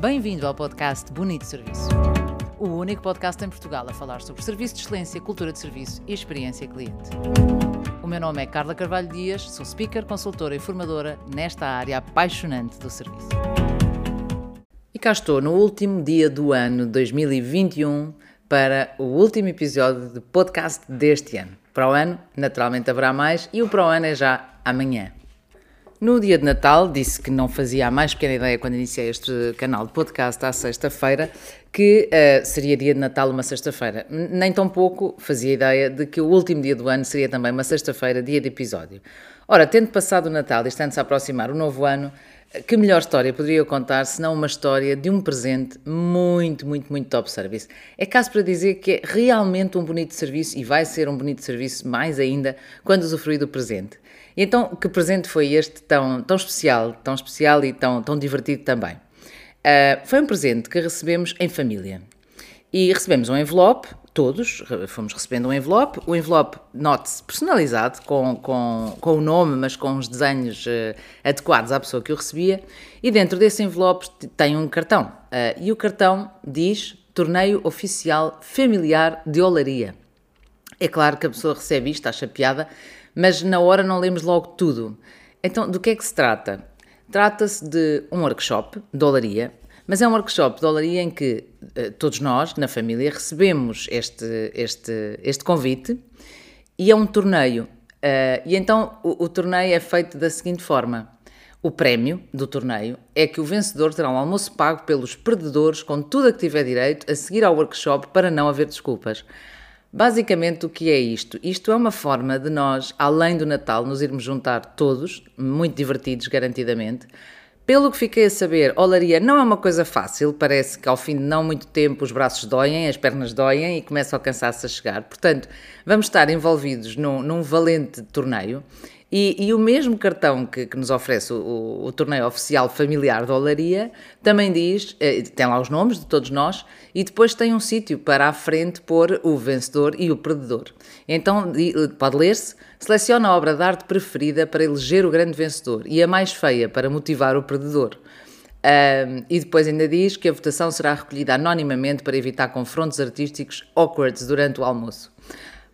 Bem-vindo ao podcast Bonito Serviço. O único podcast em Portugal a falar sobre serviço de excelência, cultura de serviço e experiência cliente. O meu nome é Carla Carvalho Dias, sou speaker, consultora e formadora nesta área apaixonante do serviço. E cá estou no último dia do ano 2021 para o último episódio de podcast deste ano. Para o ano, naturalmente haverá mais e o para o ano é já amanhã. No dia de Natal, disse que não fazia a mais pequena ideia quando iniciei este canal de podcast à sexta-feira que uh, seria dia de Natal uma sexta-feira. Nem tão pouco fazia ideia de que o último dia do ano seria também uma sexta-feira, dia de episódio. Ora, tendo passado o Natal e estando-se a aproximar o novo ano, que melhor história poderia eu contar se não uma história de um presente muito, muito, muito top service? É caso para dizer que é realmente um bonito serviço e vai ser um bonito serviço mais ainda quando usufruir do presente. E então, que presente foi este tão, tão especial, tão especial e tão, tão divertido também? Uh, foi um presente que recebemos em família. E recebemos um envelope, todos fomos recebendo um envelope, o envelope, note-se, personalizado, com, com, com o nome, mas com os desenhos uh, adequados à pessoa que o recebia, e dentro desse envelope tem um cartão. Uh, e o cartão diz Torneio Oficial Familiar de Olaria. É claro que a pessoa recebe isto, está chapeada, mas na hora não lemos logo tudo. Então, do que é que se trata? Trata-se de um workshop de olaria, mas é um workshop de olaria em que uh, todos nós, na família, recebemos este, este, este convite e é um torneio. Uh, e então o, o torneio é feito da seguinte forma: o prémio do torneio é que o vencedor terá um almoço pago pelos perdedores com tudo a que tiver direito a seguir ao workshop para não haver desculpas. Basicamente, o que é isto? Isto é uma forma de nós, além do Natal, nos irmos juntar todos, muito divertidos, garantidamente. Pelo que fiquei a saber, olaria não é uma coisa fácil, parece que ao fim de não muito tempo os braços doem, as pernas doem e começa o cansaço a chegar. Portanto, vamos estar envolvidos num, num valente torneio e, e, o mesmo cartão que, que nos oferece o, o, torneio oficial familiar da Olaria também diz, eh, tem lá os nomes de todos nós, e depois tem um sítio para à frente pôr o vencedor e o perdedor. Então pode ler-se, seleciona a obra de arte preferida para eleger o grande vencedor e a mais feia para motivar o perdedor. Um, e depois ainda diz que a votação será recolhida anonimamente para evitar confrontos artísticos awkward durante o almoço.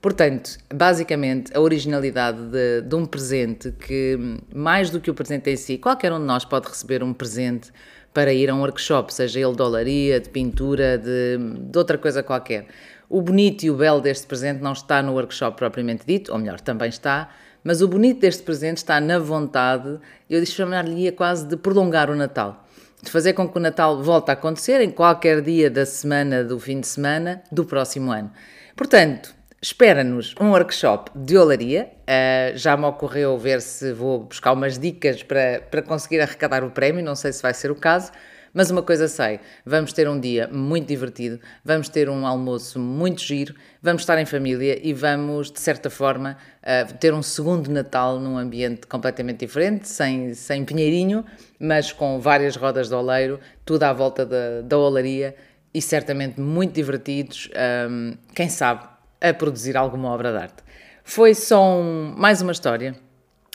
Portanto, basicamente, a originalidade de, de, um presente que, mais do que o presente em si, qualquer um de nós pode receber um presente para ir a um workshop, seja ele de olaria, de pintura, de, de outra coisa qualquer. O bonito e o belo deste presente não está no workshop propriamente dito, ou melhor, também está, mas o bonito deste presente está na vontade, eu chamar-lhe quase de prolongar o Natal. De fazer com que o Natal volte a acontecer em qualquer dia da semana, do fim de semana, do próximo ano. Portanto, Espera-nos um workshop de olaria. Uh, já me ocorreu ver se vou buscar umas dicas para, para conseguir arrecadar o prémio, não sei se vai ser o caso, mas uma coisa sei: vamos ter um dia muito divertido, vamos ter um almoço muito giro, vamos estar em família e vamos, de certa forma, uh, ter um segundo Natal num ambiente completamente diferente, sem, sem pinheirinho, mas com várias rodas de oleiro, tudo à volta da, da olaria e certamente muito divertidos. Um, quem sabe a produzir alguma obra de arte. Foi só um, mais uma história.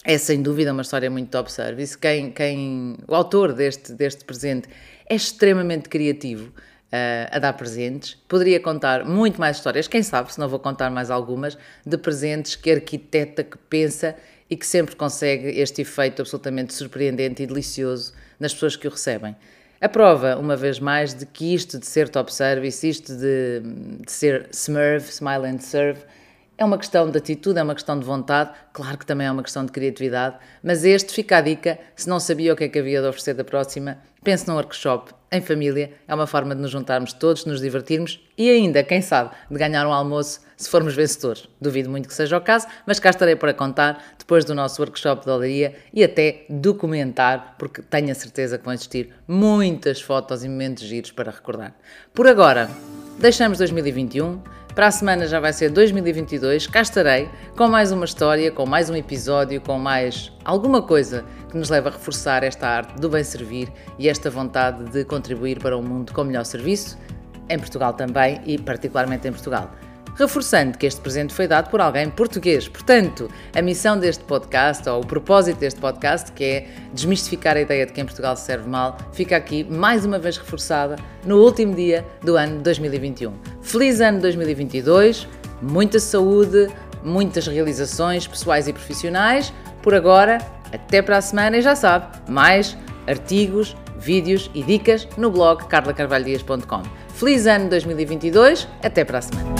É sem dúvida uma história muito top service. Quem, quem, o autor deste, deste presente é extremamente criativo uh, a dar presentes. Poderia contar muito mais histórias, quem sabe, se não vou contar mais algumas, de presentes que arquiteta, que pensa e que sempre consegue este efeito absolutamente surpreendente e delicioso nas pessoas que o recebem. A prova, uma vez mais, de que isto de ser top service, isto de, de ser Smurf, smile and serve, é uma questão de atitude, é uma questão de vontade, claro que também é uma questão de criatividade, mas este fica a dica, se não sabia o que é que havia de oferecer da próxima, pense num workshop em família, é uma forma de nos juntarmos todos, nos divertirmos e ainda, quem sabe, de ganhar um almoço se formos vencedores. Duvido muito que seja o caso, mas cá estarei para contar depois do nosso workshop de olaria e até documentar, porque tenho a certeza que vão existir muitas fotos e momentos giros para recordar. Por agora, deixamos 2021 para a semana já vai ser 2022, cá estarei com mais uma história, com mais um episódio, com mais alguma coisa que nos leva a reforçar esta arte do bem servir e esta vontade de contribuir para um mundo com melhor serviço, em Portugal também e particularmente em Portugal. reforçando que este presente foi dado por alguém português. Portanto, a missão deste podcast, ou o propósito deste podcast, que é desmistificar a ideia de que em Portugal se serve mal, fica aqui mais uma vez reforçada no último dia do ano 2021. Feliz ano 2022, muita saúde, muitas realizações pessoais e profissionais. Por agora, até para a semana e já sabe, mais artigos, vídeos e dicas no blog carlacarvalhodias.com. Feliz ano 2022, até para a semana.